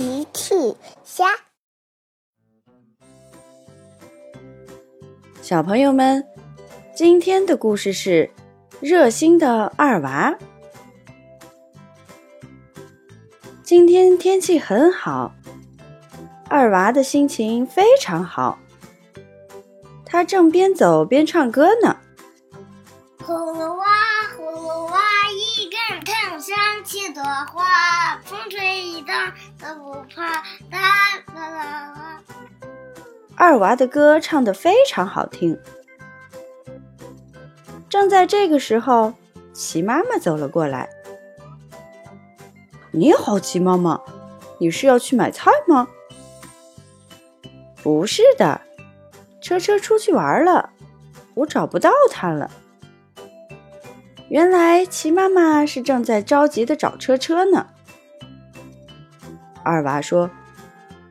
奇趣虾，小朋友们，今天的故事是热心的二娃。今天天气很好，二娃的心情非常好，他正边走边唱歌呢。葫芦娃，葫芦娃，一根藤上七朵花，风吹雨打都不怕。啦啦啦啦！二娃的歌唱得非常好听。正在这个时候，齐妈妈走了过来。你好，齐妈妈，你是要去买菜吗？不是的，车车出去玩了，我找不到他了。原来齐妈妈是正在着急的找车车呢。二娃说：“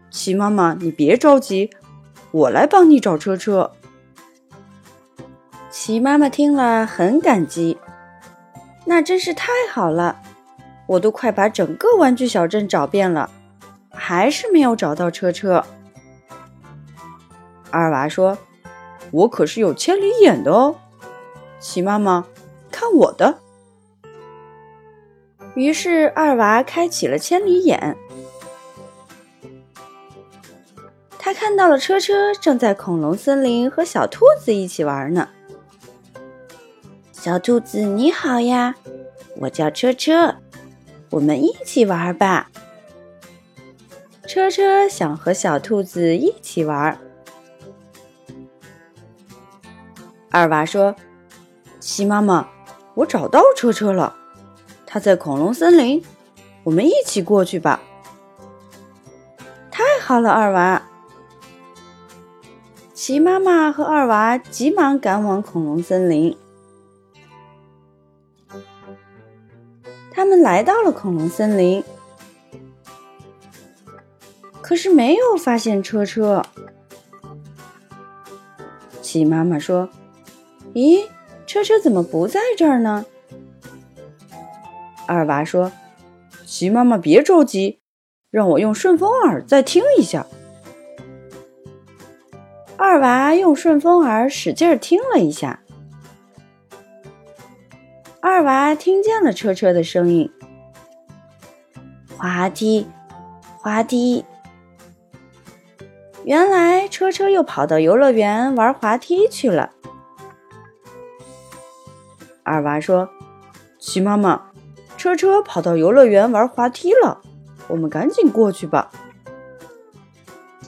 齐妈妈，你别着急，我来帮你找车车。”齐妈妈听了很感激，那真是太好了！我都快把整个玩具小镇找遍了，还是没有找到车车。二娃说：“我可是有千里眼的哦，齐妈妈。”看我的！于是二娃开启了千里眼，他看到了车车正在恐龙森林和小兔子一起玩呢。小兔子你好呀，我叫车车，我们一起玩吧。车车想和小兔子一起玩。二娃说：“齐妈妈。”我找到车车了，他在恐龙森林，我们一起过去吧。太好了，二娃！齐妈妈和二娃急忙赶往恐龙森林。他们来到了恐龙森林，可是没有发现车车。齐妈妈说：“咦？”车车怎么不在这儿呢？二娃说：“齐妈妈别着急，让我用顺风耳再听一下。”二娃用顺风耳使劲听了一下，二娃听见了车车的声音：“滑梯，滑梯。”原来车车又跑到游乐园玩滑梯去了。二娃说：“齐妈妈，车车跑到游乐园玩滑梯了，我们赶紧过去吧。”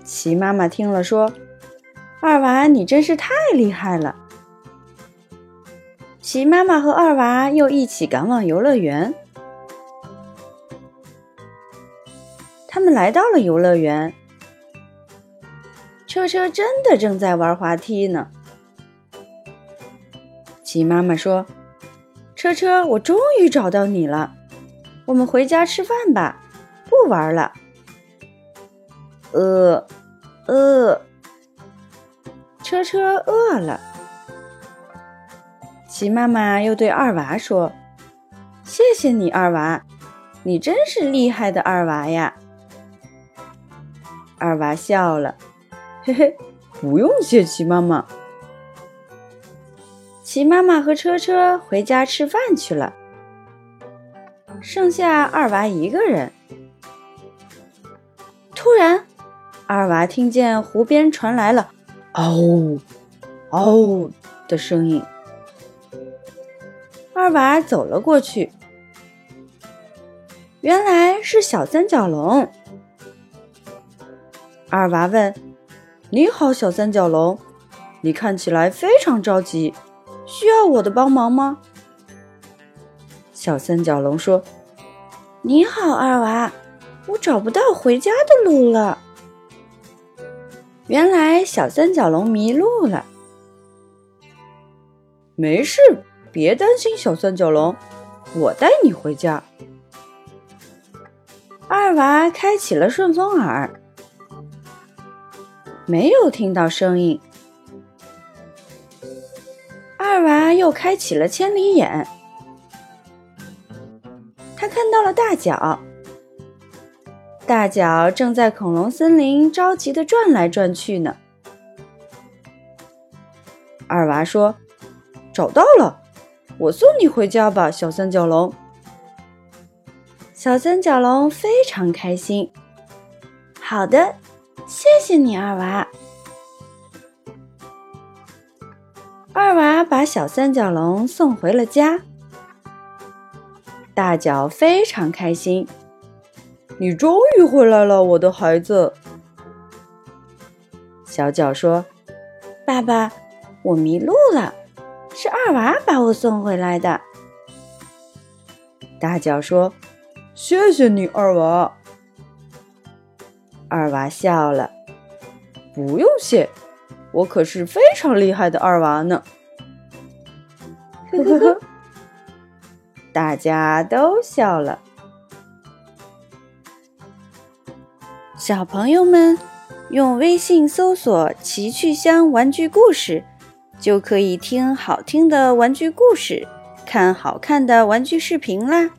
齐妈妈听了说：“二娃，你真是太厉害了。”齐妈妈和二娃又一起赶往游乐园。他们来到了游乐园，车车真的正在玩滑梯呢。齐妈妈说。车车，我终于找到你了，我们回家吃饭吧，不玩了。饿，饿，车车饿了。齐妈妈又对二娃说：“谢谢你，二娃，你真是厉害的二娃呀。”二娃笑了，嘿嘿，不用谢齐妈妈。齐妈妈和车车回家吃饭去了，剩下二娃一个人。突然，二娃听见湖边传来了“嗷，嗷”的声音。二娃走了过去，原来是小三角龙。二娃问：“你好，小三角龙，你看起来非常着急。”需要我的帮忙吗？小三角龙说：“你好，二娃，我找不到回家的路了。”原来小三角龙迷路了。没事，别担心，小三角龙，我带你回家。二娃开启了顺风耳，没有听到声音。二娃又开启了千里眼，他看到了大脚。大脚正在恐龙森林着急地转来转去呢。二娃说：“找到了，我送你回家吧，小三角龙。”小三角龙非常开心。好的，谢谢你，二娃。二娃把小三角龙送回了家。大脚非常开心。你终于回来了，我的孩子。小脚说：“爸爸，我迷路了，是二娃把我送回来的。”大脚说：“谢谢你，二娃。”二娃笑了：“不用谢，我可是非常厉害的二娃呢。”呵呵呵，大家都笑了。小朋友们，用微信搜索“奇趣箱玩具故事”，就可以听好听的玩具故事，看好看的玩具视频啦。